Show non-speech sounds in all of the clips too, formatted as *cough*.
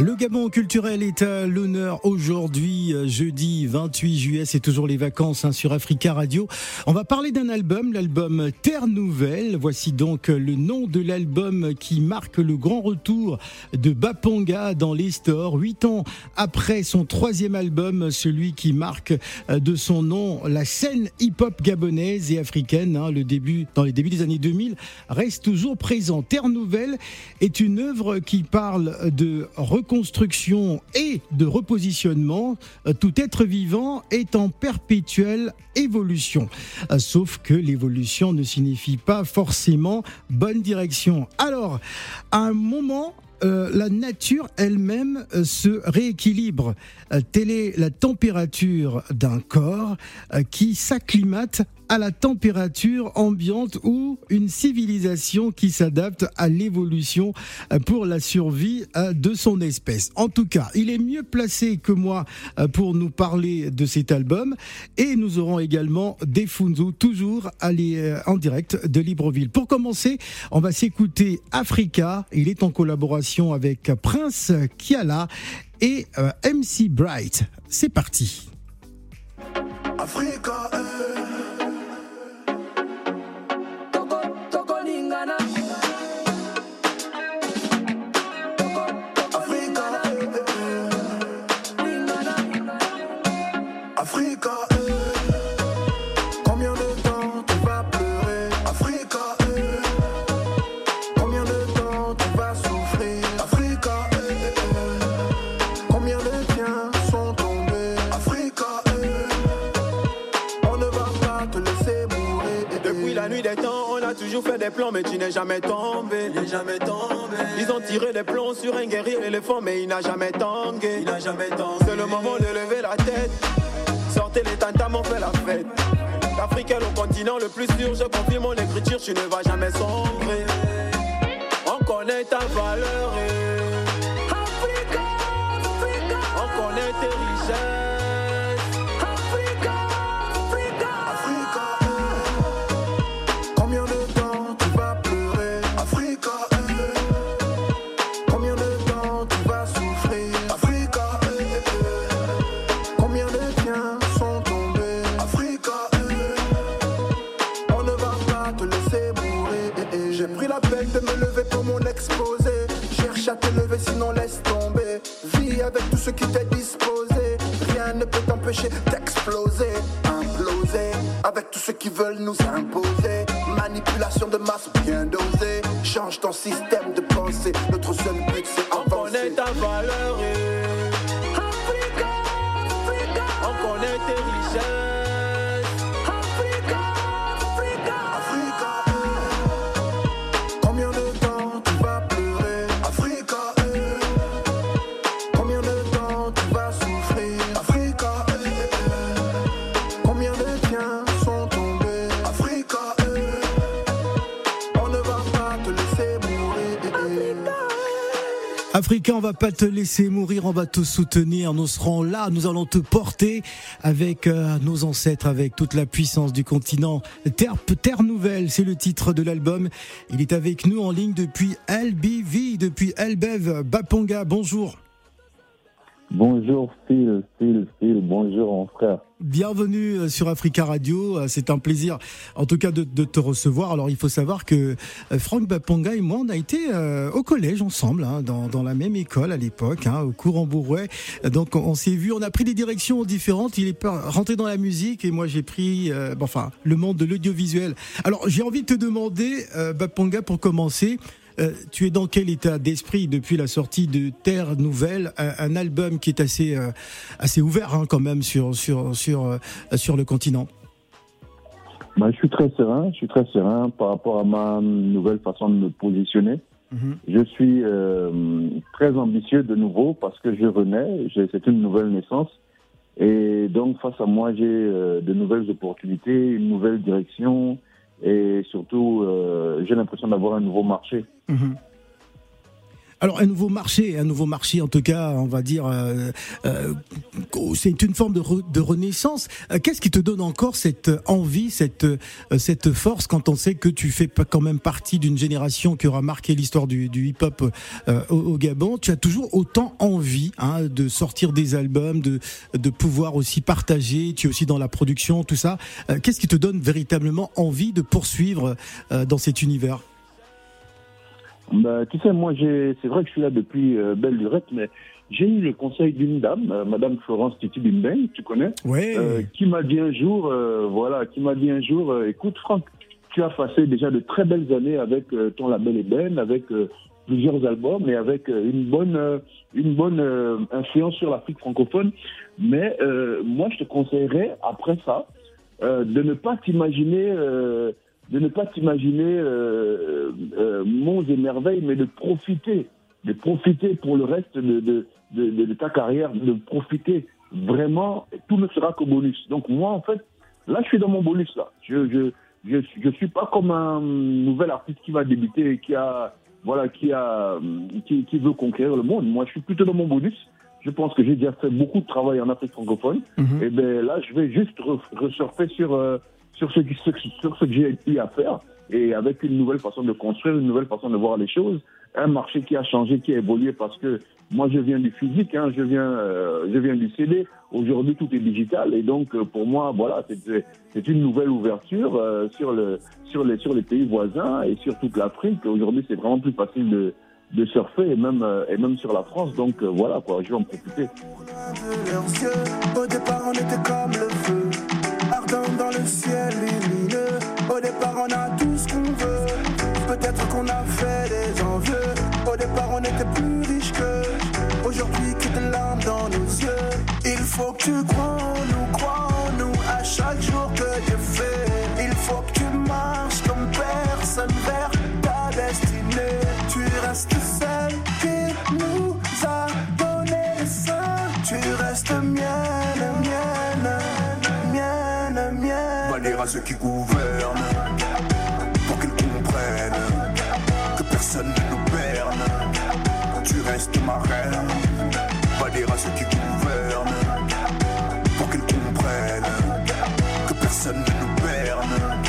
Le Gabon culturel est à l'honneur aujourd'hui, euh, jeudi 28 juillet. C'est toujours les vacances hein, sur Africa Radio. On va parler d'un album, l'album Terre Nouvelle. Voici donc le nom de l'album qui marque le grand retour de Baponga dans les stores. Huit ans après son troisième album, celui qui marque euh, de son nom la scène hip-hop gabonaise et africaine. Hein, le début, dans les débuts des années 2000, reste toujours présent. Terre Nouvelle est une œuvre qui parle de construction et de repositionnement, euh, tout être vivant est en perpétuelle évolution. Euh, sauf que l'évolution ne signifie pas forcément bonne direction. Alors, à un moment, euh, la nature elle-même se rééquilibre. telle est la température d'un corps qui s'acclimate à la température ambiante ou une civilisation qui s'adapte à l'évolution euh, pour la survie euh, de son espèce. En tout cas, il est mieux placé que moi euh, pour nous parler de cet album et nous aurons également des Funzu toujours en direct de Libreville. Pour commencer, on va s'écouter Africa. Il est en collaboration avec Prince Kiala et MC Bright. C'est parti. Africa. Fait des plans, mais tu n'es jamais tombé. Il jamais tombé. Ils ont tiré des plombs sur un guerrier éléphant, mais il n'a jamais tangué. Il n'a jamais tangué. C'est le moment de lever la tête. Sortez les tantam, on fait la fête. L'Afrique est le continent le plus sûr. Je confirme mon écriture, tu ne vas jamais sombrer. On connaît ta valeur. Africa, Africa. On connaît tes richesses. Va pas te laisser mourir, on va te soutenir, nous serons là, nous allons te porter avec euh, nos ancêtres, avec toute la puissance du continent. Terre, Terre Nouvelle, c'est le titre de l'album. Il est avec nous en ligne depuis LBV, depuis Elbev. Baponga, bonjour. Bonjour Phil, Phil, Phil, bonjour mon frère. Bienvenue euh, sur Africa Radio, euh, c'est un plaisir en tout cas de, te recevoir. Alors il faut savoir que euh, Franck Baponga et moi on a été au collège ensemble, hein, dans, la même école à l'époque, hein, au cours en. Donc on, s'est vu, on a pris des directions différentes. Il est rentré dans la musique et moi j'ai pris enfin le monde de l'audiovisuel. Alors j'ai envie de te demander, Baponga, pour commencer, euh, tu es dans quel état d'esprit depuis la sortie de Terre Nouvelle, un, album qui est assez, euh, assez ouvert hein, quand même sur, sur, sur, euh, sur le continent? Bah, Je suis très serein, je suis très serein par rapport à ma nouvelle façon de me positionner. Mhm. Je suis très ambitieux de nouveau parce que je renais, c'est une nouvelle naissance. Et donc face à moi, j'ai de nouvelles opportunités, une nouvelle direction, et surtout, euh, j'ai l'impression d'avoir un nouveau marché. Mhm. Alors un nouveau marché, un nouveau marché en tout cas, on va dire, euh, euh, c'est une forme de, de renaissance. Euh, qu'est-ce qui te donne encore cette envie, cette cette force quand on sait que tu fais quand même partie d'une génération qui aura marqué l'histoire du, du hip-hop au, au, Gabon? Tu as toujours autant envie hein, de sortir des albums, de de pouvoir aussi partager. Tu es aussi dans la production, tout ça. Qu'est-ce qui te donne véritablement envie de poursuivre dans cet univers? Bah, tu sais, moi, c'est vrai que je suis là depuis euh, belle lurette, mais j'ai eu le conseil d'une dame, euh, Madame Florence Titi Bimbeng, tu connais, euh, qui m'a dit un jour, euh, voilà, qui m'a dit un jour, euh, écoute Franck, tu as passé déjà de très belles années avec ton label Eben, avec plusieurs albums et avec une bonne, une bonne influence sur l'Afrique francophone. Mais moi, je te conseillerais après ça de ne pas t'imaginer de ne pas t'imaginer euh, euh, monts et merveilles, mais de profiter, de profiter pour le reste de, de, de, de, ta carrière, de profiter vraiment, tout ne sera que bonus. Donc moi, en fait, là, je suis dans mon bonus, là. Je je, je, je suis pas comme un nouvel artiste qui va débuter et qui a, voilà, qui a, qui, qui veut conquérir le monde. Moi, je suis plutôt dans mon bonus. Je pense que j'ai déjà fait beaucoup de travail en Afrique francophone. Mhm. Et ben là, je vais juste ressurfer sur euh, sur ce, sur ce que j'ai eu à faire et avec une nouvelle façon de construire, une nouvelle façon de voir les choses, un marché qui a changé, qui a évolué parce que moi je viens du physique, hein, je viens, euh, je viens du CD. Aujourd'hui tout est digital et donc euh, pour moi voilà c'est une nouvelle ouverture euh, sur le sur les sur les pays voisins et sur toute l'Afrique. Aujourd'hui c'est vraiment plus facile de de surfer et même et même sur la France donc voilà je vais en profiter. Au départ on était comme le Au départ, on a tout ce qu'on veut. Peut-être qu'on a fait des envieux. Au départ, on était plus riches que. Aujourd'hui, quitte l'âme dans nos yeux. Il faut que tu crois en nous, crois en nous à chaque jour que Dieu fait. Il faut que tu marches comme personne vers ta destinée. Tu restes ceux qui gouvernent pour qu'ils comprennent que personne ne nous berne. Tu restes ma reine. Va dire à ceux qui gouvernent pour qu'ils comprennent que personne ne nous berne.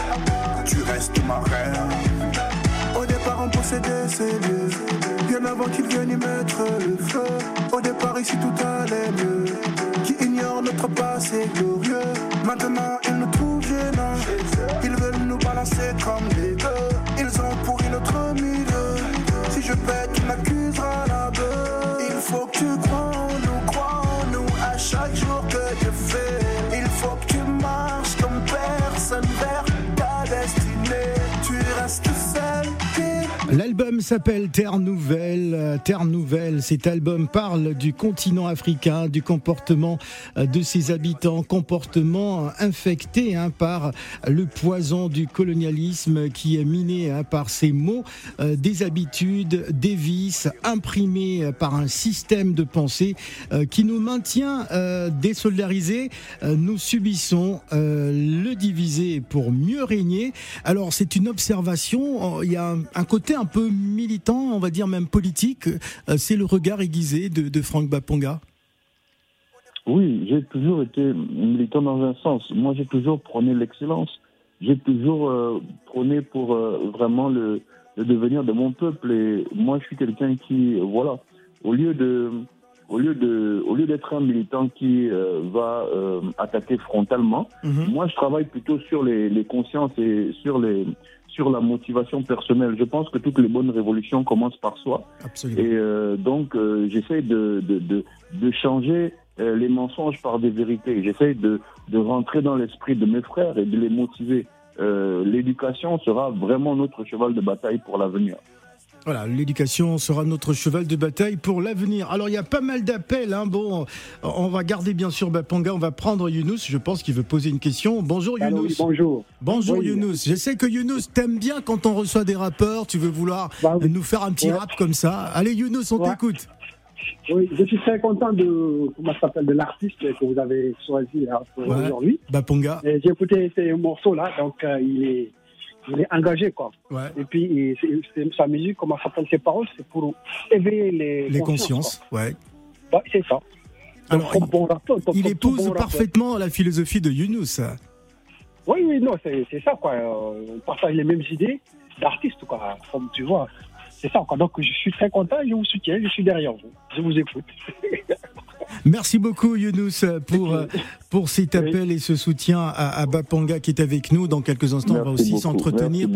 Tu restes ma reine. Au départ, on possédait ces lieux. Bien avant qu'ils viennent y mettre le feu. Au départ, ici tout allait S'appelle Terre Nouvelle. Terre Nouvelle, cet album parle du continent africain, du comportement de ses habitants, comportement infecté hein, par le poison du colonialisme qui est miné hein, par ces mots, euh, des habitudes, des vices, imprimés par un système de pensée euh, qui nous maintient euh, désolidarisés. nous subissons le diviser pour mieux régner. Alors c'est une observation, il y a un côté un peu militant, on va dire même politique, euh, c'est le regard aiguisé de, de Franck Baponga Oui, j'ai toujours été militant dans un sens. Moi, j'ai toujours prôné l'excellence. J'ai toujours euh, prôné pour euh, vraiment le, le, devenir de mon peuple. Et moi, je suis quelqu'un qui, voilà, au lieu de, au lieu de, au lieu d'être un militant qui euh, va euh, attaquer frontalement, Mhm. mmh. moi je travaille plutôt sur les, les, consciences et sur les, sur la motivation personnelle. Je pense que toutes les bonnes révolutions commencent par soi. Absolument. Et euh, donc j'essaie de, de, de, de, changer les mensonges par des vérités. J'essaie de, de rentrer dans l'esprit de mes frères et de les motiver. L'éducation sera vraiment notre cheval de bataille pour l'avenir. Voilà, l'éducation sera notre cheval de bataille pour l'avenir. Alors il y a pas mal d'appels. Hein. Bon, on va garder bien sûr Bapanga. On va prendre Younous. Je pense qu'il veut poser une question. Bonjour Younous. Oui, bonjour. Bonjour oui. Younous. Je sais que Younous t'aime bien quand on reçoit des rappeurs. Tu veux vouloir bah, oui. nous faire un petit ouais. rap comme ça. Allez Younous, on ouais. t'écoute. Oui, je suis très content de comment s'appelle de l'artiste que vous avez choisi ouais. aujourd'hui. Baponga. J'ai écouté ces morceaux là, donc euh, il est il est engagé, quoi. Ouais. Et puis, il- sa musique, comment s'appelle, ses paroles, c'est pour éveiller les, Les consciences, ouais. quoi. Ouais, c'est ça. Alors, bon Il épouse bon parfaitement la philosophie de Younous. Oui, oui, non, c'est c'est ça, quoi. Euh, On partage les mêmes idées d'artistes, quoi. Comme tu vois. C'est ça, quoi. Donc, je suis très content, je vous soutiens, je suis derrière vous. Je vous écoute. *laughs* Merci beaucoup Younous pour, euh, pour cet appel et ce soutien à, à Bapanga qui est avec nous. Dans quelques instants, on va aussi s'entretenir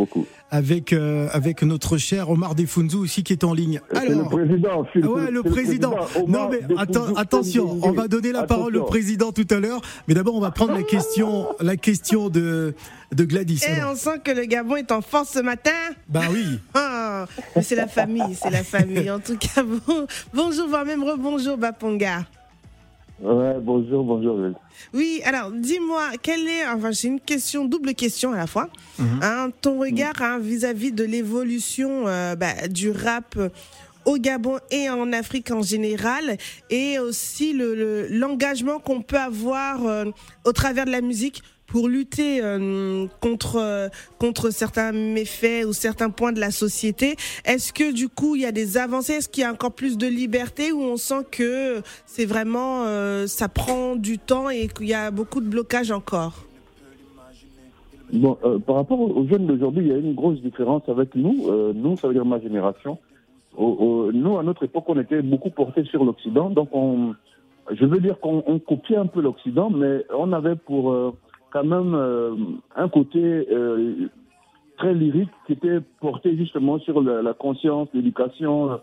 avec, euh, avec notre cher Omar Defunzu aussi qui est en ligne. Le président. Ah ouais, le président. Non, mais attends, attention, on va donner la parole au président tout à l'heure. Mais d'abord, on va prendre la question, la question de, de Gladys. Et Alors, on sent que le Gabon est en force ce matin. bah oui. Ah, *laughs* mais c'est la famille, c'est la famille. En tout cas, bon, bonjour, voire même rebonjour, Baponga. Ouais, bonjour, bonjour. Oui, alors dis-moi, quelle est, enfin c'est une question, double question à la fois, hein, ton regard hein, vis-à-vis de l'évolution euh, bah, du rap au Gabon et en Afrique en général, et aussi le- le- l'engagement qu'on peut avoir euh, au travers de la musique pour lutter euh, contre euh, contre certains méfaits ou certains points de la société. Est-ce que du coup il y a des avancées? Est-ce qu'il y a encore plus de liberté ou on sent que c'est vraiment euh, ça prend du temps et qu'il y a beaucoup de blocages encore? Bon, par rapport aux jeunes d'aujourd'hui, il y a une grosse différence avec nous. Nous, ça veut dire ma génération. Nous, à notre époque, on était beaucoup portés sur l'Occident. Donc, on, je veux dire qu'on on copiait un peu l'Occident, mais on avait pour quand même euh, un côté euh, très lyrique qui était porté justement sur la, la conscience, l'éducation.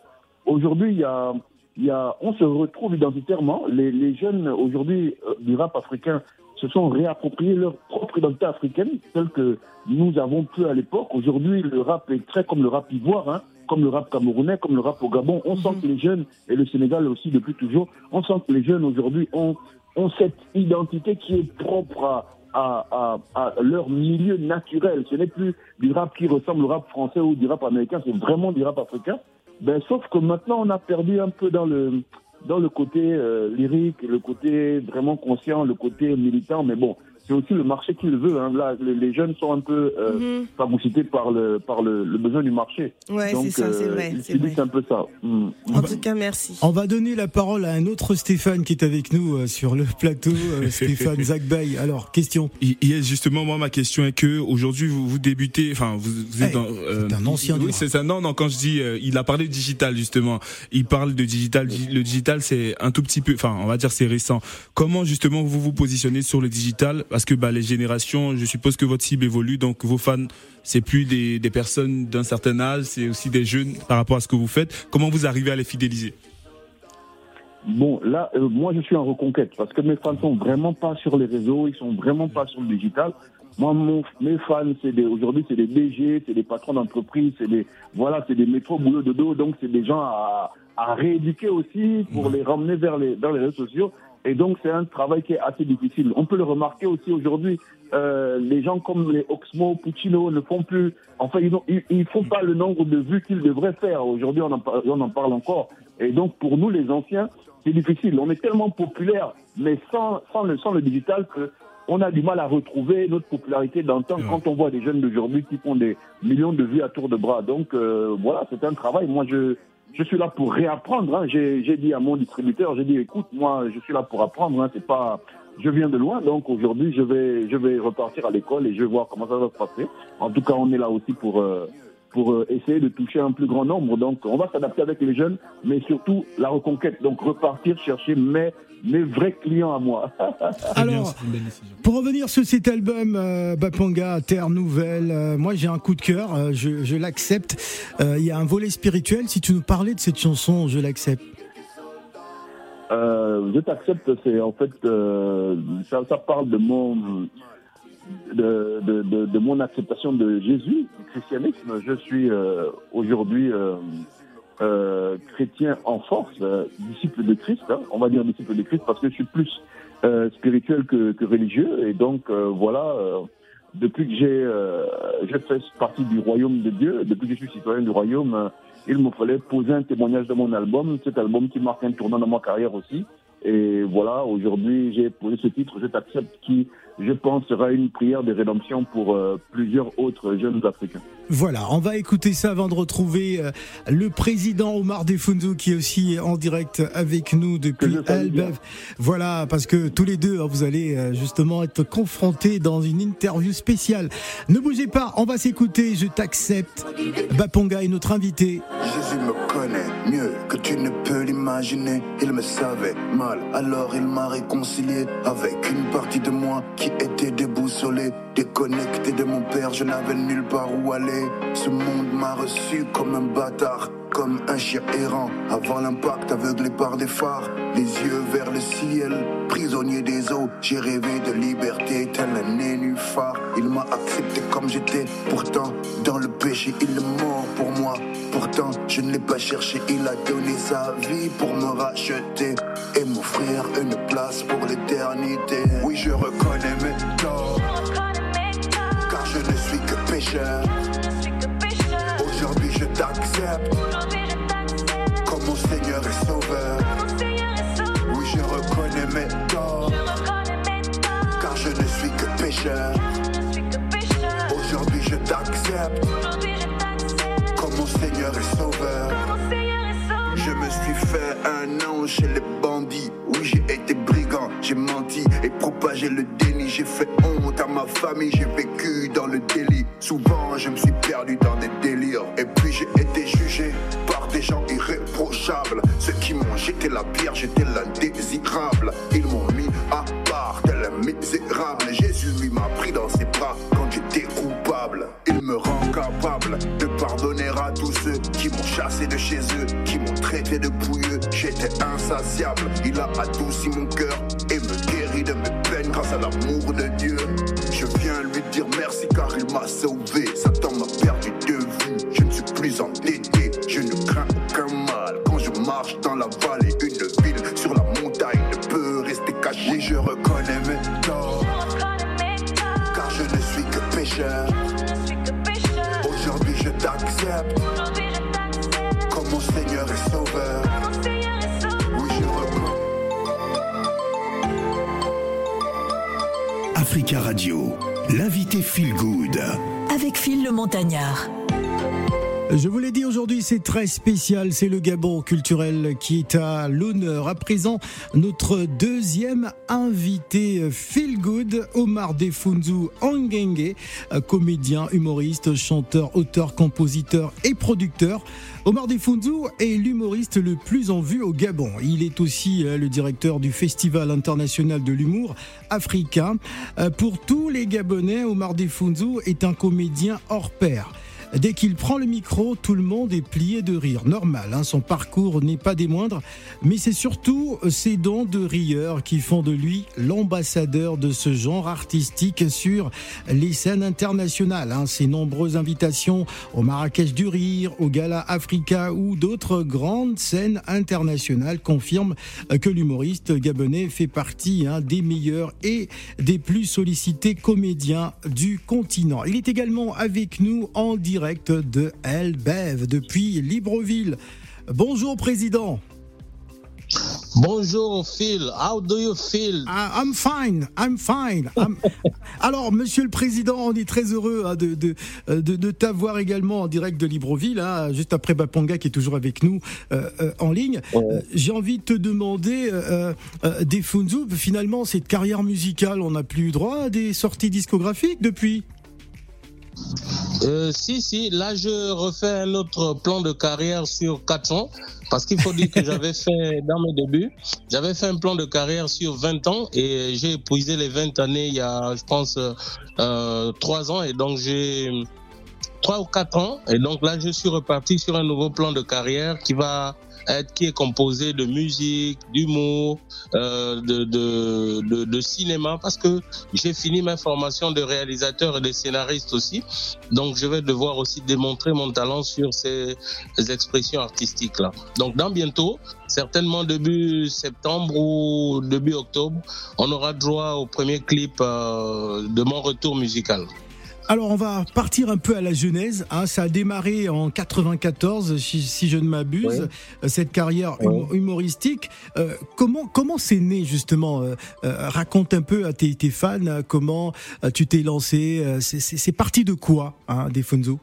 Aujourd'hui, il y a, y a, on se retrouve identitairement. Les, les jeunes aujourd'hui euh, du rap africain se sont réappropriés leur propre identité africaine, telle que nous avons pu à l'époque. Aujourd'hui, le rap est très comme le rap ivoire, hein, comme le rap camerounais, comme le rap au Gabon. On sent que les jeunes, et le Sénégal aussi depuis toujours, on sent que les jeunes aujourd'hui ont, ont cette identité qui est propre à, à, leur milieu naturel. Ce n'est plus du rap qui ressemble au rap français ou du rap américain, c'est vraiment du rap africain. Ben, sauf que maintenant, on a perdu un peu dans le, dans le côté euh, lyrique, le côté vraiment conscient, le côté militant. Mais bon, c'est aussi le marché qui le veut. Hein. Là, les, les jeunes sont un peu euh, phagocytés par le, par le, le besoin du marché. Ouais, Donc, c'est ça, c'est euh, vrai, c'est un peu ça. Mm. En tout cas, merci. On va donner la parole à un autre Stéphane qui est avec nous euh, sur le plateau, euh, *laughs* Stéphane Zagbay. Alors, question. Y- Yes, justement, moi, ma question est que aujourd'hui, vous, vous débutez, enfin, vous, vous êtes Hey, dans. euh, c'est un ancien Oui, c'est ça. Non, non. Quand je dis, euh, il a parlé de digital justement. Il parle de digital. Di- Le digital, c'est un tout petit peu, enfin, on va dire, c'est récent. Comment justement vous vous positionnez sur le digital? Parce que bah, les générations, je suppose que votre cible évolue, donc vos fans, c'est plus des, des personnes d'un certain âge, c'est aussi des jeunes par rapport à ce que vous faites. Comment vous arrivez à les fidéliser? Bon, là, euh, moi, je suis en reconquête parce que mes fans sont vraiment pas sur les réseaux, ils sont vraiment pas sur le digital. Moi, mon, mes fans, c'est des, aujourd'hui, c'est des DG, c'est des patrons d'entreprise, c'est des, voilà, c'est des métros boulot de dos, donc c'est des gens à, à rééduquer aussi pour les ramener vers les, vers les réseaux sociaux. Et donc, c'est un travail qui est assez difficile. On peut le remarquer aussi aujourd'hui. Euh, les gens comme les Oxmo, Puccino ne font plus, enfin, ils, ont- ils, ils font pas le nombre de vues qu'ils devraient faire. Aujourd'hui, on on en parle encore. Et donc, pour nous, les anciens, c'est difficile. On est tellement populaire, mais sans, sans, le, sans le digital, que on a du mal à retrouver notre popularité d'antan quand on voit des jeunes d'aujourd'hui qui font des millions de vues à tour de bras. Donc euh, voilà, c'est un travail. Moi, je, je suis là pour réapprendre. hein. J'ai dit à mon distributeur, j'ai dit, écoute, moi, je suis là pour apprendre. hein. C'est pas, je viens de loin, donc aujourd'hui, je vais, je vais repartir à l'école et je vais voir comment ça va se passer. En tout cas, on est là aussi pour. euh, pour euh, essayer de toucher un plus grand nombre. Donc, on va s'adapter avec les jeunes, mais surtout la reconquête. Donc, repartir chercher mes, mes vrais clients à moi. *laughs* Alors, pour revenir sur cet album euh, Bapanga, Terre Nouvelle, euh, moi j'ai un coup de cœur, euh, je, je l'accepte. Euh, Il y a un volet spirituel. Si tu nous parlais de cette chanson, je l'accepte. Euh, je t'accepte, c'est en fait, euh, ça, ça parle de mon, de, mon acceptation de Jésus, du christianisme. Je suis euh, aujourd'hui euh, euh, chrétien en force, disciple de Christ. hein. on va dire disciple de Christ parce que je suis plus spirituel que, religieux. Et donc, voilà, depuis que j'ai je fais partie du royaume de Dieu, depuis que je suis citoyen du royaume, il me fallait poser un témoignage de mon album, cet album qui marque un tournant dans ma carrière aussi. Et voilà, aujourd'hui, j'ai posé ce titre, Je t'accepte, qui, je pense, sera une prière de rédemption pour euh, plusieurs autres jeunes Africains. Voilà, on va écouter ça avant de retrouver euh, le président Omar Defundu qui est aussi en direct avec nous depuis Albev. Voilà, parce que tous les deux, hein, vous allez euh, justement être confrontés dans une interview spéciale. Ne bougez pas, on va s'écouter, je t'accepte. Baponga est notre invité. Jésus me connaît mieux que tu ne peux l'imaginer. Il me savait alors il m'a réconcilié avec une partie de moi qui était déboussolée, déconnectée de mon père. Je n'avais nulle part où aller. Ce monde m'a reçu comme un bâtard, comme un chien errant. Avant l'impact, aveuglé par des phares, les yeux vers le ciel, prisonnier des eaux. J'ai rêvé de liberté, tel un nénuphar. Il m'a accepté comme j'étais. Pourtant, dans le péché, il est mort pour moi. Pourtant, je ne l'ai pas cherché. Il a donné sa vie pour me racheter et m'offrir une place pour l'éternité. Oui, je reconnais mes torts, car je ne suis que pécheur. Aujourd'hui, je t'accepte comme mon Seigneur et Sauveur. Oui, je reconnais mes torts, car je ne suis que pécheur. J'ai menti et propagé le déni. J'ai fait honte à ma famille, j'ai vécu dans le délit. Souvent, je me suis perdu dans des délires. Et puis, j'ai été jugé par des gens irréprochables. Ceux qui m'ont jeté la pierre, j'étais l'indésirable. Ils m'ont mis à part, tel misérable. Jésus, lui, m'a pris dans ses bras quand j'étais coupable. Il me rend capable de pardonner à tous ceux qui m'ont chassé de chez eux, qui m'ont traité de pouilleux. J'étais insatiable, il a adouci mon cœur Avec Phil le Montagnard. Je vous l'ai dit aujourd'hui, c'est très spécial. C'est le Gabon culturel qui est à l'honneur. À présent, notre deuxième invité, Feel Good, Omar Defunzu Angenge, comédien, humoriste, chanteur, auteur, compositeur et producteur. Omar Defunzu est l'humoriste le plus en vue au Gabon. Il est aussi euh, le directeur du Festival international de l'humour africain. Euh, Pour tous les Gabonais, Omar Defunzu est un comédien hors pair. Dès qu'il prend le micro, tout le monde est plié de rire. Normal, hein, son parcours n'est pas des moindres, mais c'est surtout ses dons de rieur qui font de lui l'ambassadeur de ce genre artistique sur les scènes internationales. hein. Ses nombreuses invitations au Marrakech du Rire, au Gala Africa ou d'autres grandes scènes internationales confirment que l'humoriste gabonais fait partie hein, des meilleurs et des plus sollicités comédiens du continent. Il est également avec nous en direct de Elbev depuis Libreville. Bonjour président. Bonjour Phil, how do you feel? Ah, I'm fine, I'm fine. I'm- *laughs* Alors, monsieur le président, on est très heureux hein, de, de, de, de t'avoir également en direct de Libreville, hein, juste après Bapanga qui est toujours avec nous euh, euh, en ligne. Euh, J'ai envie de te demander, euh, euh, des Funzu, finalement, cette carrière musicale, on n'a plus eu droit à des sorties discographiques depuis Euh, si, si, là je refais un autre plan de carrière sur 4 ans, parce qu'il faut dire que j'avais *laughs* fait, dans mes débuts, j'avais fait un plan de carrière sur 20 ans et j'ai épuisé les 20 années il y a, je pense, euh, 3 ans et donc j'ai 3 ou 4 ans et donc là je suis reparti sur un nouveau plan de carrière qui va être, qui est composé de musique, d'humour, euh, de, de, de, de cinéma, parce que j'ai fini ma formation de réalisateur et de scénariste aussi. Donc, je vais devoir aussi démontrer mon talent sur ces expressions artistiques-là. Donc, dans bientôt, certainement début septembre ou début octobre, on aura droit au premier clip euh, de mon retour musical. Alors on va partir un peu à la genèse. Hein. Ça a démarré en 94, si, si je ne m'abuse, euh, cette carrière hum- humoristique. Euh, comment comment c'est né justement euh, euh, Raconte un peu à tes, tes fans comment euh, tu t'es lancé. euh, c'est- parti de quoi, hein, Defonso?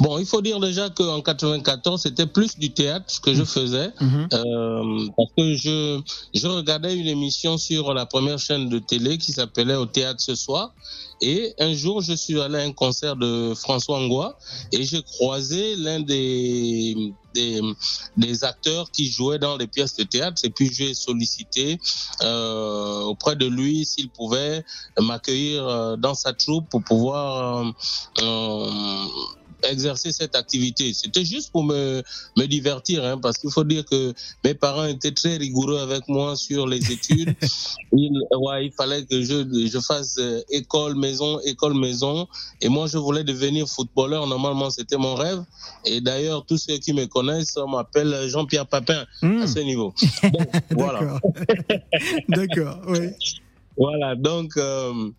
Bon, il faut dire déjà qu'en 94, c'était plus du théâtre que je faisais, euh, parce que je, je regardais une émission sur la première chaîne de télé qui s'appelait Au théâtre ce soir. Et un jour, je suis allé à un concert de François Angois et j'ai croisé l'un des, des, acteurs qui jouaient dans les pièces de théâtre. Et puis, j'ai sollicité euh, auprès de lui s'il pouvait m'accueillir euh, dans sa troupe pour pouvoir euh, exercer cette activité. C'était juste pour me, me divertir, hein, parce qu'il faut dire que mes parents étaient très rigoureux avec moi sur les études. *laughs* il, ouais, il fallait que je, je fasse euh, école, maison, école, maison. Et moi, je voulais devenir footballeur. Normalement, c'était mon rêve. Et d'ailleurs, tous ceux qui me connaissent m'appellent Jean-Pierre Papin à ce niveau. *laughs* Voilà. *laughs* D'accord, oui. Voilà, donc, euh,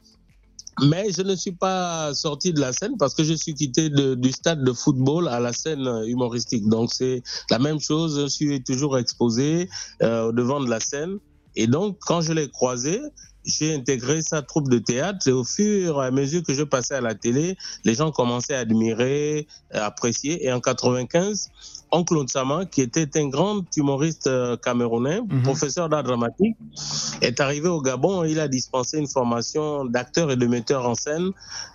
mais je ne suis pas sorti de la scène parce que je suis quitté du stade de football à la scène humoristique. Donc, c'est la même chose, je suis toujours exposé euh, au devant de la scène. Et donc, quand je l'ai croisé, j'ai intégré sa troupe de théâtre et au fur et à mesure que je passais à la télé, les gens commençaient à admirer, à apprécier. Et en 95, Oncle Onsama, qui était un grand humoriste euh, camerounais, professeur d'art dramatique, est arrivé au Gabon. Il a dispensé une formation d'acteur et de metteur en scène,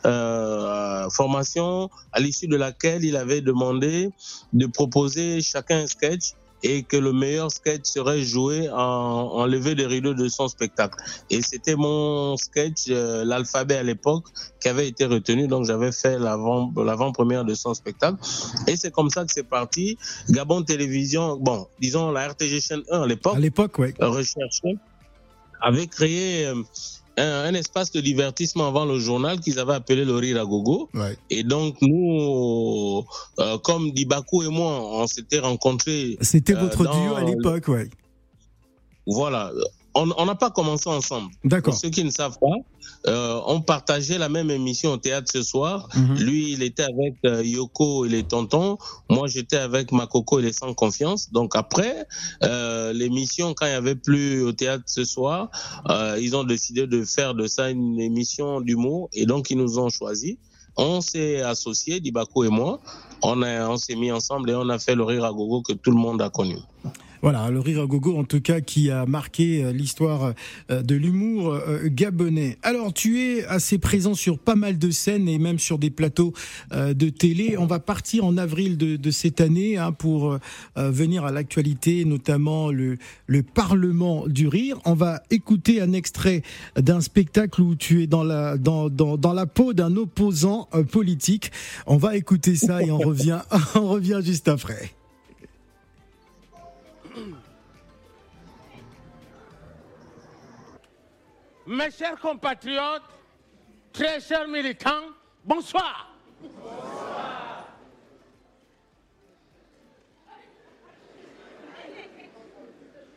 euh, formation à l'issue de laquelle il avait demandé de proposer chacun un sketch et que le meilleur sketch serait joué en, en des rideaux de son spectacle. Et c'était mon sketch, euh, l'alphabet à l'époque, qui avait été retenu. Donc j'avais fait l'avant- l'avant-première de son spectacle. Et c'est comme ça que c'est parti. Gabon Télévision, bon, disons la RTG chaîne 1 à l'époque. À l'époque, oui. Recherché avait créé euh, un, un espace de divertissement avant le journal qu'ils avaient appelé le Rire à Gogo. Et donc nous, euh, comme Dibakou et moi, on s'était rencontrés. C'était euh, votre dans duo à l'époque, oui. Voilà. On n'a pas commencé ensemble. D'accord. Pour ceux qui ne savent pas, euh, on partageait la même émission au théâtre ce soir. Mhm. Lui, il était avec euh, Yoko et les tontons. Moi, j'étais avec Makoko et les sans confiance. Donc après, euh, l'émission, quand il y avait plus au théâtre ce soir, ils ont décidé de faire de ça une émission d'humour. Et donc, ils nous ont choisis. On s'est associés, Dibako et moi. On, a- on s'est mis ensemble et on a fait le rire à gogo que tout le monde a connu. Voilà, le rire à gogo en tout cas qui a marqué euh, l'histoire euh, de l'humour euh, gabonais. Alors tu es assez présent sur pas mal de scènes et même sur des plateaux de télé. On va partir en avril de, cette année hein, pour venir à l'actualité, notamment le, le Parlement du rire. On va écouter un extrait d'un spectacle où tu es dans la, dans, dans, dans la peau d'un opposant politique. On va écouter ça et on revient, *laughs* on revient juste après. Mes chers compatriotes, très chers militants, bonsoir.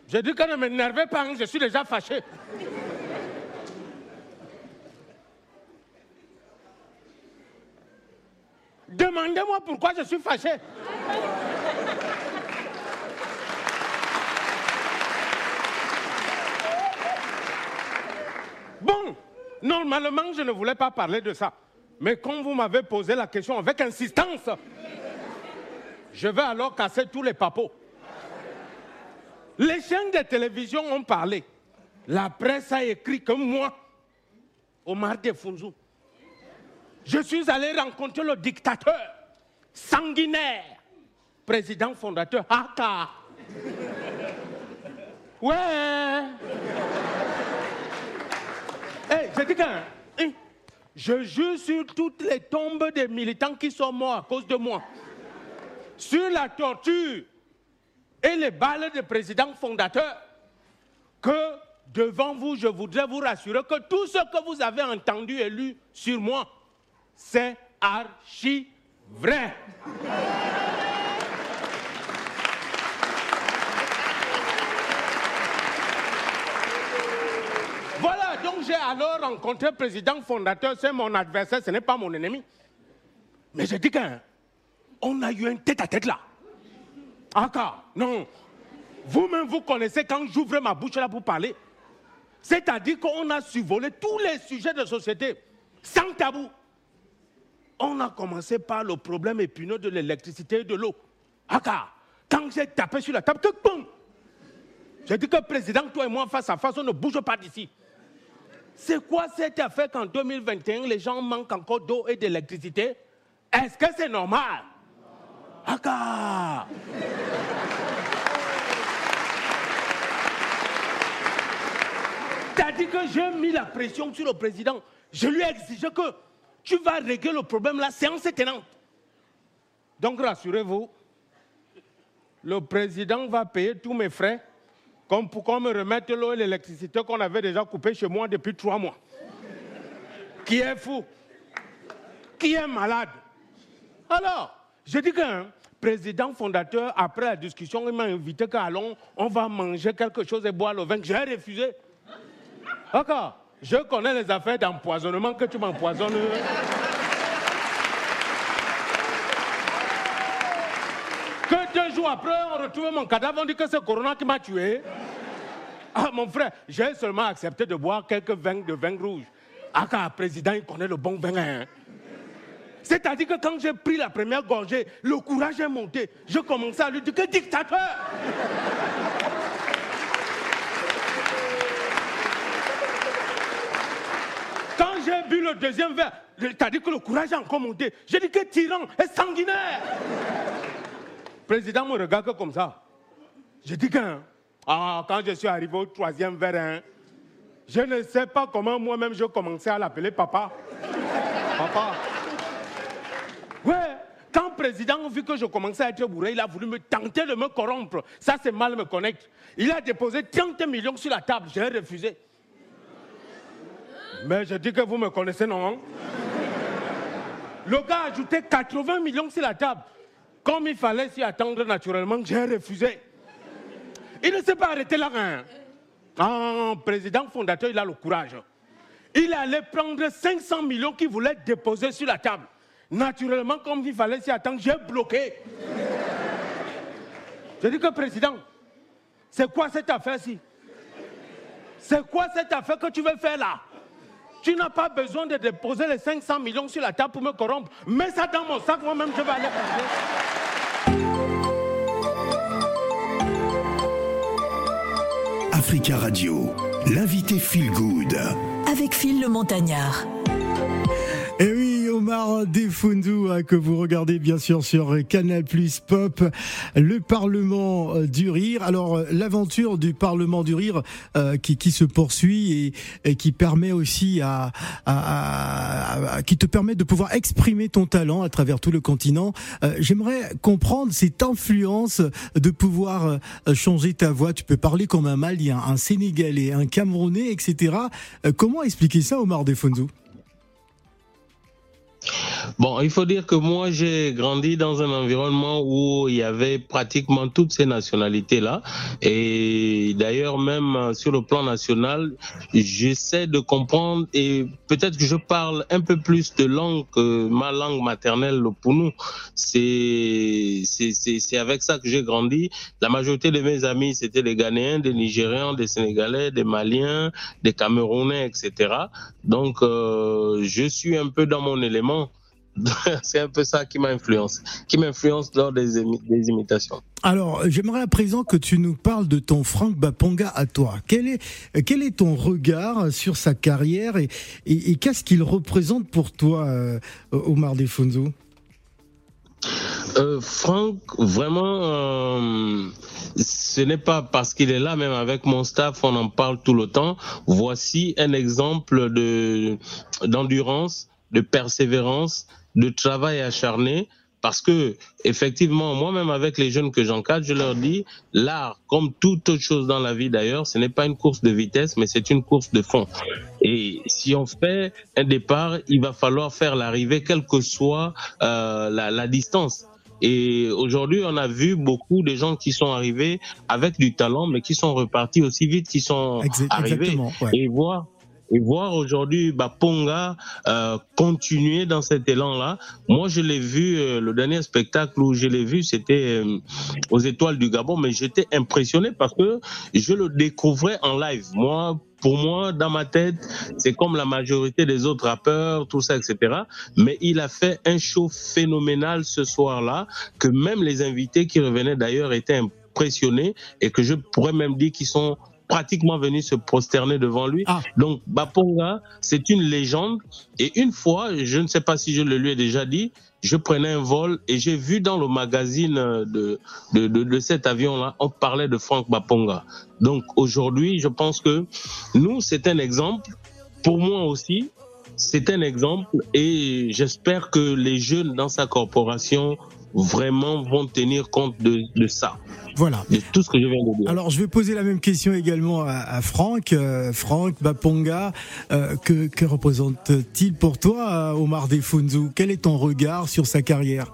J'ai dit que ne m'énervez pas, hein, je suis déjà fâché. Demandez-moi pourquoi je suis fâché. Bon, normalement, je ne voulais pas parler de ça. Mais quand vous m'avez posé la question avec insistance, je vais alors casser tous les papos. Les chaînes de télévision ont parlé. La presse a écrit que moi, Omar Defunzou, je suis allé rencontrer le dictateur sanguinaire, président fondateur Haka. Ouais. Eh, je dis que, hein, je jure sur toutes les tombes des militants qui sont morts à cause de moi. Sur la torture et les balles de président fondateur, que devant vous, je voudrais vous rassurer que tout ce que vous avez entendu et lu sur moi, c'est archi vrai. Voilà, donc Quand j'ai alors rencontré le président fondateur, c'est mon adversaire, ce n'est pas mon ennemi. Mais j'ai dit qu'on a eu un tête-à-tête là. Encore, non. Vous-même, vous connaissez quand j'ouvre ma bouche là pour parler. C'est-à-dire qu'on a survolé tous les sujets de société, sans tabou. On a commencé par le problème épineux de l'électricité et de l'eau. Aka, quand j'ai tapé sur la table, que J'ai dit que président, toi et moi, face à face, on ne bouge pas d'ici. C'est quoi cette affaire qu'en 2021, les gens manquent encore d'eau et d'électricité? Est-ce que c'est normal? Aka T'as dit que j'ai mis la pression sur le président. Je lui ai exigé que tu vas régler le problème, la séance est tenante. Donc rassurez-vous, le président va payer tous mes frais, comme pour qu'on me remette l'eau et l'électricité qu'on avait déjà coupé chez moi depuis trois mois. Qui est fou? Qui est malade? Alors, je dis qu'un président fondateur, après la discussion, il m'a invité qu'allons, on va manger quelque chose et boire le vin. J'ai refusé. D'accord. Je connais les affaires d'empoisonnement que tu m'empoisonnes. Que deux après, on retrouve mon cadavre, on dit que c'est Corona qui m'a tué. Ah, mon frère, j'ai seulement accepté de boire quelques vins de vin rouge. Ah, car président, il connaît le bon vin. Hein. C'est-à-dire que quand j'ai pris la première gorgée, le courage est monté. Je commençais à lui dire que dictateur Quand j'ai bu le deuxième verre, c'est-à-dire que le courage a encore monté. J'ai dit que tyran et sanguinaire. Président me regarde comme ça. J'ai dit que ah, quand je suis arrivé au troisième verre, hein, je ne sais pas comment moi-même je commençais à l'appeler papa. papa. Ouais, quand le président a vu que je commençais à être bourré, il a voulu me tenter de me corrompre. Ça, c'est mal me connecte. Il a déposé 30 millions sur la table. J'ai refusé. Mais je dis que vous me connaissez, non Le gars a ajouté 80 millions sur la table. Comme il fallait s'y attendre naturellement, j'ai refusé. Il ne s'est pas arrêté là. Hein. Ah, président fondateur, il a le courage. Il allait prendre 500 millions qu'il voulait déposer sur la table. Naturellement, comme il fallait s'y attendre, j'ai bloqué. Je dis que président, c'est quoi cette affaire-ci? C'est quoi cette affaire que tu veux faire là? Tu n'as pas besoin de déposer les 500 millions sur la table pour me corrompre. Mets ça dans mon sac, moi-même je vais aller Africa Radio, l'invité Feel Good. Avec Phil le Montagnard. Et oui, Omar Defundu, hein, que vous regardez bien sûr sur Canal Plus Pop, le Parlement euh, du Rire. Alors, euh, l'aventure du Parlement du Rire euh, qui, se poursuit et, et qui permet aussi à, qui te permet de pouvoir exprimer ton talent à travers tout le continent. J'aimerais comprendre cette influence de pouvoir changer ta voix. Tu peux parler comme un Malien, un Sénégalais, un Camerounais, etc. Comment expliquer ça, Omar Defundu Bon, il faut dire que moi, j'ai grandi dans un environnement où il y avait pratiquement toutes ces nationalités-là. Et d'ailleurs, même sur le plan national, j'essaie de comprendre et peut-être que je parle un peu plus de langue que ma langue maternelle, le Pounou. C'est, avec ça que j'ai grandi. La majorité de mes amis, c'était des Ghanéens, des Nigérians, des Sénégalais, des Maliens, des Camerounais, etc. Donc, euh, je suis un peu dans mon élément. *laughs* C'est un peu ça qui m'a influencé, qui m'influence lors des, imitations. Alors, j'aimerais à présent que tu nous parles de ton Franck Baponga à toi. Quel est, quel est ton regard sur sa carrière et, et, et qu'est-ce qu'il représente pour toi, euh, Omar Defonso? Euh, Franck, vraiment, euh, ce n'est pas parce qu'il est là, même avec mon staff, on en parle tout le temps. Voici un exemple de d'endurance, de persévérance, de travail acharné. Parce que, effectivement, moi-même avec les jeunes que j'encadre, je leur dis, l'art, comme toute autre chose dans la vie d'ailleurs, ce n'est pas une course de vitesse, mais c'est une course de fond. Et si on fait un départ, il va falloir faire l'arrivée, quelle que soit euh, la, la distance. Et aujourd'hui, on a vu beaucoup de gens qui sont arrivés avec du talent, mais qui sont repartis aussi vite qu'ils sont arrivés. ouais. Et voir et voir aujourd'hui Baponga euh, continuer dans cet élan-là. Moi, je l'ai vu, euh, le dernier spectacle où je l'ai vu, c'était euh, aux Étoiles du Gabon, mais j'étais impressionné parce que je le découvrais en live. Moi, pour moi, dans ma tête, c'est comme la majorité des autres rappeurs, tout ça, etc. Mais il a fait un show phénoménal ce soir-là, que même les invités qui revenaient d'ailleurs étaient impressionnés et que je pourrais même dire qu'ils sont pratiquement venus se prosterner devant lui. Donc Baponga, c'est une légende. Et une fois, je ne sais pas si je le lui ai déjà dit, je prenais un vol et j'ai vu dans le magazine de, de, de, de cet avion-là, on parlait de Franck Baponga. Donc aujourd'hui, je pense que nous, c'est un exemple. Pour moi aussi, c'est un exemple et j'espère que les jeunes dans sa corporation vraiment vont tenir compte de, de ça. Voilà. De tout ce que je viens de dire. Alors, je vais poser la même question également à, à Franck. Euh, Franck Baponga, euh, que, que représente-t-il pour toi, euh, Omar Defunzu Quel est ton regard sur sa carrière?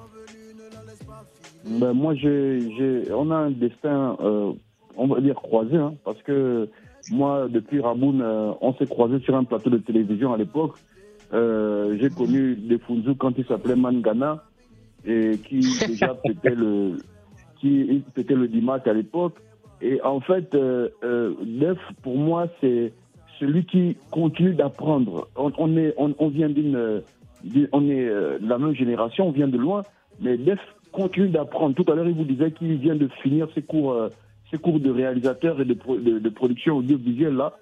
Ben, moi, j'ai, j'ai- on a un destin, euh, on va dire croisé, hein, parce que moi, depuis Raboun, euh, on s'est croisé sur un plateau de télévision à l'époque. Euh, j'ai connu Defunzu quand il s'appelait Mangana et qui déjà *laughs* pétait le, qui il pétait le dimanche à l'époque. Et en fait, euh, euh, pour moi, c'est celui qui continue d'apprendre. On, on est, on, on vient d'une, on est euh, la même génération, on vient de loin, mais Def continue d'apprendre. Tout à l'heure, il vous disait qu'il vient de finir ses cours, euh, ses cours de réalisateur et de, de, de production audiovisuelle là.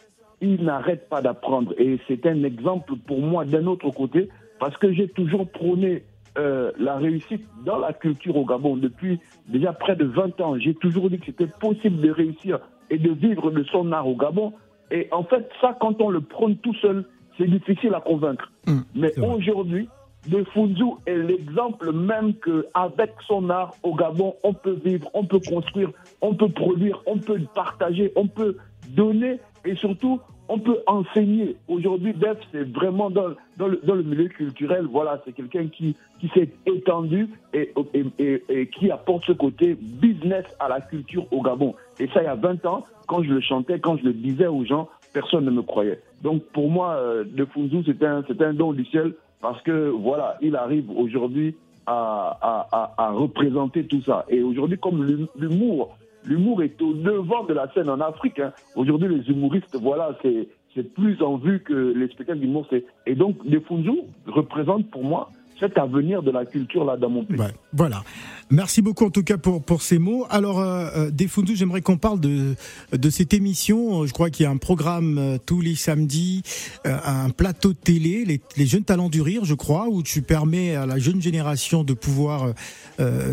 Il n'arrête pas d'apprendre et c'est un exemple pour moi d'un autre côté parce que j'ai toujours prôné euh, la réussite dans la culture au Gabon depuis déjà près de 20 ans. J'ai toujours dit que c'était possible de réussir et de vivre de son art au Gabon. Et en fait, ça, quand on le prône tout seul, c'est difficile à convaincre. Mais aujourd'hui, De Funzu est l'exemple même que avec son art au Gabon, on peut vivre, on peut construire, on peut produire, on peut partager, on peut donner et surtout on peut enseigner. Aujourd'hui, Def, c'est vraiment dans, le, dans le milieu culturel. Voilà, c'est quelqu'un qui, qui s'est étendu et, et, qui apporte ce côté business à la culture au Gabon. Et ça, il y a 20 ans, quand je le chantais, quand je le disais aux gens, personne ne me croyait. Donc pour moi, euh, De Funzu, c'est un, un don du ciel parce que voilà, il arrive aujourd'hui à, à, à, représenter tout ça. Et aujourd'hui, comme l'hum- l'humour, l'humour est au devant de la scène en Afrique. hein. Aujourd'hui, les humoristes, voilà, c'est plus en vue que les spectacles d'humour. Et donc, De Funzu représente pour moi cet avenir de la culture là dans mon pays. Voilà. Merci beaucoup en tout cas pour, pour ces mots. Alors, euh, euh, Defundu, j'aimerais qu'on parle de, de cette émission. Je crois qu'il y a un programme euh, tous les samedis, euh, un plateau de télé, les, jeunes talents du rire, je crois, où tu permets à la jeune génération de pouvoir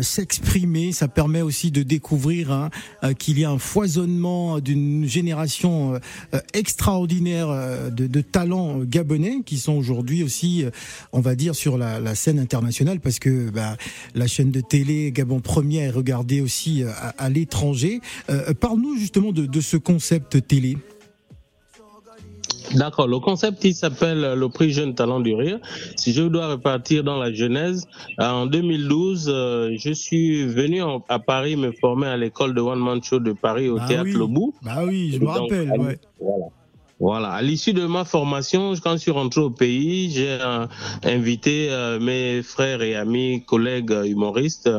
s'exprimer. Ça permet aussi de découvrir hein, qu'il y a un foisonnement d'une génération extraordinaire de, talents gabonais qui sont aujourd'hui aussi, on va dire, sur la scène internationale parce que bah, la chaîne de télé Gabon Premier est regardée aussi euh, à, à l'étranger. Euh, Parle-nous justement de, de ce concept télé. D'accord, le concept il s'appelle le prix Jeune Talent du Rire. Si je dois repartir dans la genèse, en 2012, euh, je suis venu en- à Paris me former à l'école de One Man Show de Paris au Ah théâtre oui. Le Bout. Bah oui, je me rappelle. ouais. Voilà. Voilà. À l'issue de ma formation, quand je suis rentré au pays, j'ai euh, invité euh, mes frères et amis, collègues euh, humoristes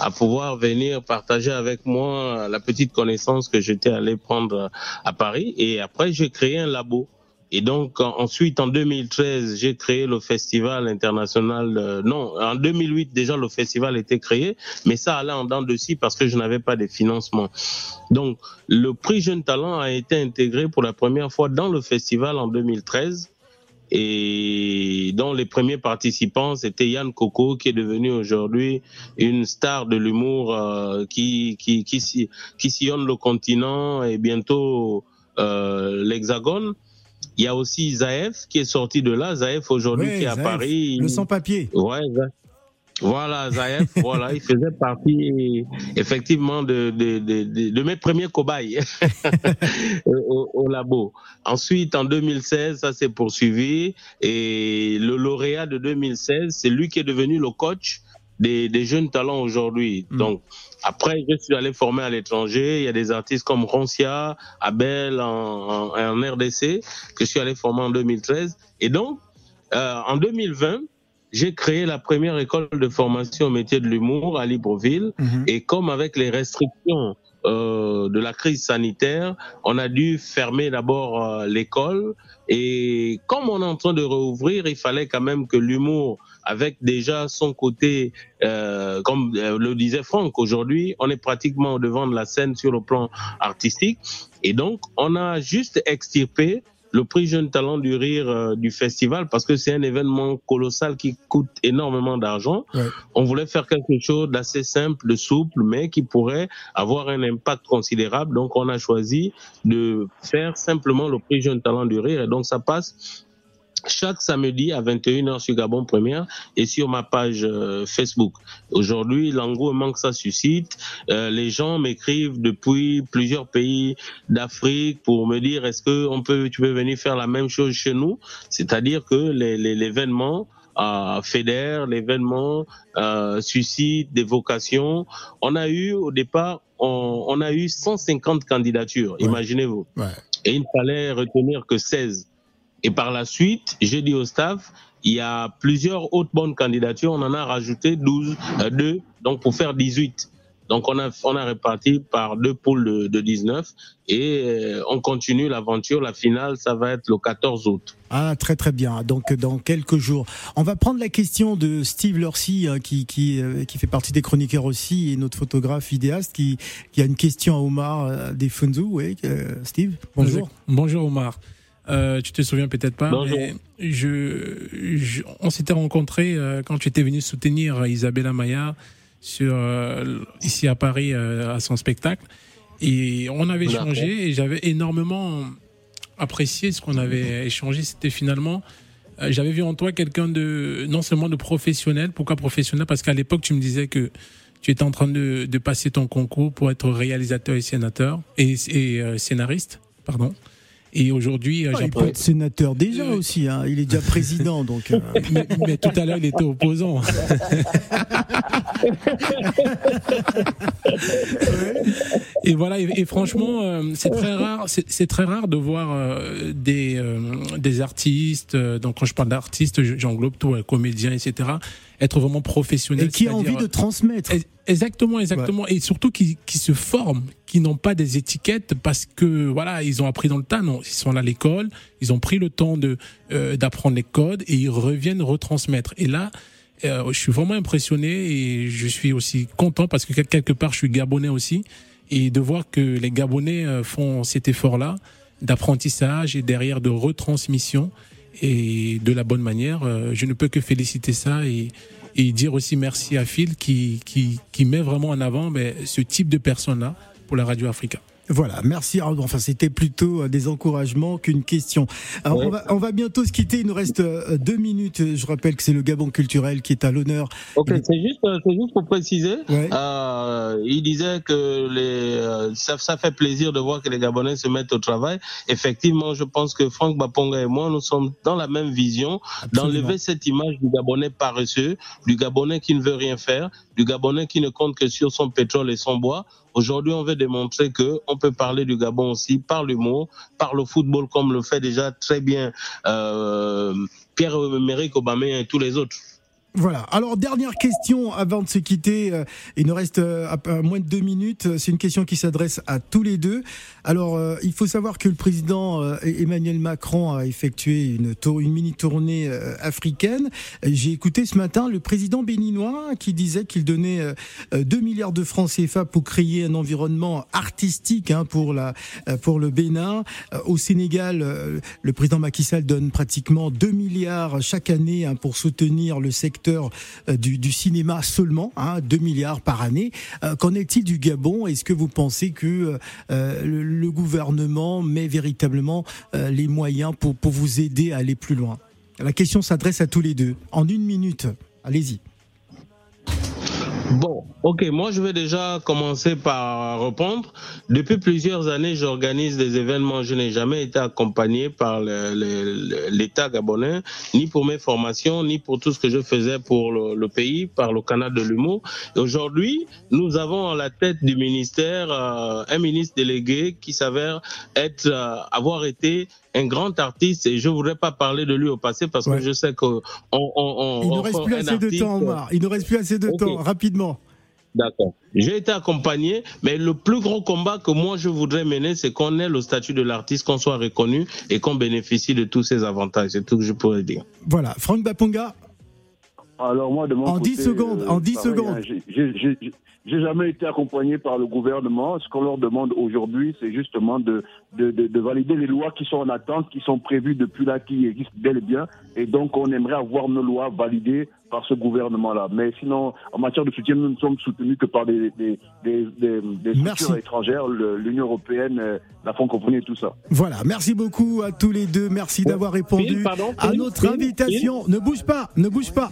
à pouvoir venir partager avec moi la petite connaissance que j'étais allé prendre à Paris. Et après, j'ai créé un labo. Et donc en- ensuite, en 2013, j'ai créé le festival international. euh, non, en 2008 déjà le festival était créé, mais ça allait en dents de scie parce que je n'avais pas de financement. Donc le prix Jeune Talent a été intégré pour la première fois dans le festival en 2013. Et dont les premiers participants, c'était Yann Coco, qui est devenu aujourd'hui une star de l'humour euh, qui, qui, qui, qui sillonne le continent et bientôt euh, l'Hexagone. Il y a aussi Zaef qui est sorti de là. Zaef aujourd'hui Ouais, qui est à Zaef, Paris. Le sans-papier. Ouais, Zaef. Voilà, Zaef, *laughs* voilà, il faisait partie effectivement de, de, de, de, de mes premiers cobayes *laughs* au, au labo. Ensuite, en 2016, ça s'est poursuivi et le lauréat de 2016, c'est lui qui est devenu le coach des, des jeunes talents aujourd'hui. Donc, après, je suis allé former à l'étranger. Il y a des artistes comme Roncia, Abel en, en, en RDC, que je suis allé former en 2013. Et donc, euh, en 2020, j'ai créé la première école de formation au métier de l'humour à Libreville. Et comme avec les restrictions euh, de la crise sanitaire, on a dû fermer d'abord euh, l'école. Et comme on est en train de rouvrir, il fallait quand même que l'humour, avec déjà son côté, euh, comme euh, le disait Franck, aujourd'hui, on est pratiquement au devant de la scène sur le plan artistique. Et donc, on a juste extirpé le prix Jeune Talent du Rire euh, du festival parce que c'est un événement colossal qui coûte énormément d'argent. On voulait faire quelque chose d'assez simple, de souple, mais qui pourrait avoir un impact considérable. Donc, on a choisi de faire simplement le prix Jeune Talent du Rire. Et donc, ça passe chaque samedi à 21h sur Gabon Première et sur ma page euh, Facebook. Aujourd'hui, l'engouement que ça suscite, euh, les gens m'écrivent depuis plusieurs pays d'Afrique pour me dire est-ce que on peut, tu peux venir faire la même chose chez nous, c'est-à-dire que l'événement euh, fédère, l'événement euh, suscite des vocations. On a eu au départ, on, on a eu 150 candidatures, imaginez-vous. Et il ne fallait retenir que 16. Et par la suite, j'ai dit au staff, il y a plusieurs autres bonnes candidatures, on en a rajouté 12, euh, deux, donc pour faire 18. Donc on a, on a réparti par deux poules de, de 19 et euh, on continue l'aventure. La finale, ça va être le 14 août. Ah, très très bien. Donc dans quelques jours, on va prendre la question de Steve Lurcy, hein, qui qui euh, qui fait partie des chroniqueurs aussi et notre photographe vidéaste, qui qui a une question à Omar euh, des Funzu. Oui, euh, Steve. Bonjour. Bonjour Omar. Euh, tu te souviens peut-être pas, mais je, je- on s'était rencontrés euh, quand tu étais venu soutenir Isabella Maya sur euh, ici à Paris à son spectacle et on avait échangé et j'avais énormément apprécié ce qu'on avait échangé. C'était finalement j'avais vu en toi quelqu'un de non seulement de professionnel. Pourquoi professionnel? Parce qu'à l'époque tu me disais que tu étais en train de, de passer ton concours pour être réalisateur et sénateur et, et, euh, scénariste, pardon. Et aujourd'hui, euh, Ah, il peut être sénateur déjà aussi. Hein. Il est déjà *laughs* président, donc. euh, *laughs* mais, mais tout à l'heure, il était opposant. *laughs* et voilà, et, et franchement, euh, c'est très rare, c'est très rare de voir euh, des euh, des artistes. euh, donc quand je parle d'artistes, je- j'englobe tout, euh, comédiens, etc. Être vraiment professionnel. Et qui a envie de transmettre. Exactement, exactement. Et surtout qui, qui se forment, qui n'ont pas des étiquettes parce que voilà, ils ont appris dans le tas. Non, ils sont là à l'école, ils ont pris le temps de euh, d'apprendre les codes et ils reviennent retransmettre. Et là, euh, je suis vraiment impressionné et je suis aussi content parce que quel- quelque part, je suis gabonais aussi et de voir que les Gabonais euh, font cet effort-là d'apprentissage et derrière de retransmission et de la bonne manière. euh, je ne peux que féliciter ça et, dire aussi merci à Phil qui, qui, qui met vraiment en avant ben, ce type de personnes-là pour la Radio Africa. Voilà, merci. Enfin, c'était plutôt euh, des encouragements qu'une question. Alors, Ouais. on, va, on va bientôt se quitter. Il nous reste euh, deux minutes. Je rappelle que c'est le Gabon culturel qui est à l'honneur. Ok, c'est juste, euh, c'est juste pour préciser. Euh, il disait que les, ça, ça fait plaisir de voir que les Gabonais se mettent au travail. Effectivement, je pense que Franck Baponga et moi, nous sommes dans la même vision, d'enlever cette image du Gabonais paresseux, du Gabonais qui ne veut rien faire, du Gabonais qui ne compte que sur son pétrole et son bois. Aujourd'hui, on veut démontrer que on peut parler du Gabon aussi par l'humour, par le football, comme le fait déjà très bien euh, Pierre-Emerick Aubameyang et tous les autres. Voilà. Alors, dernière question avant de se quitter. Euh, Il nous reste euh, moins de deux minutes. C'est une question qui s'adresse à tous les deux. Alors, euh, il faut savoir que le président euh, Emmanuel Macron a effectué une, tour- une mini tournée africaine. J'ai écouté ce matin le président béninois qui disait qu'il donnait euh, euh, 2 milliards de francs CFA pour créer un environnement artistique hein, pour la pour le Bénin. Au Sénégal, le président Macky Sall donne pratiquement 2 milliards chaque année hein, pour soutenir le secteur euh, du, cinéma seulement, hein, 2 milliards par année. Euh, Qu'en est-il du Gabon? Est-ce que vous pensez que euh, le, gouvernement met véritablement les moyens pour, pour vous aider à aller plus loin? La question s'adresse à tous les deux. En une minute, allez-y. Bon, Ok, moi je vais déjà commencer par répondre. Depuis plusieurs années, j'organise des événements. Je n'ai jamais été accompagné par l'État gabonais, ni pour mes formations, ni pour tout ce que je faisais pour le, le pays, par le canal de l'humour. Aujourd'hui, nous avons à la tête du ministère euh, un ministre délégué qui s'avère être, euh, avoir été un grand artiste. Et je voudrais pas parler de lui au passé parce que je sais que on, on, Il ne reste plus assez de temps, Omar. Il ne reste plus assez de temps. Rapidement. D'accord. J'ai été accompagné, mais le plus gros combat que moi je voudrais mener, c'est qu'on ait le statut de l'artiste, qu'on soit reconnu et qu'on bénéficie de tous ces avantages. C'est tout que je pourrais dire. Voilà. Franck Baponga. Alors moi, de mon En côté, 10 secondes, euh, en 10 pareil, secondes. hein, j'ai- jamais été accompagné par le gouvernement. Ce qu'on leur demande aujourd'hui, c'est justement de, de, de, de valider les lois qui sont en attente, qui sont prévues depuis là, qui existent bel et bien. Et donc, on aimerait avoir nos lois validées par ce gouvernement-là. Mais sinon, en matière de soutien, nous ne sommes soutenus que par des, des, des, des, des structures étrangères, l'Union européenne, euh, la francophonie et tout ça. Voilà, merci beaucoup à tous les deux. Merci d'avoir répondu pardon, à notre invitation. Ne bouge pas, ne bouge pas.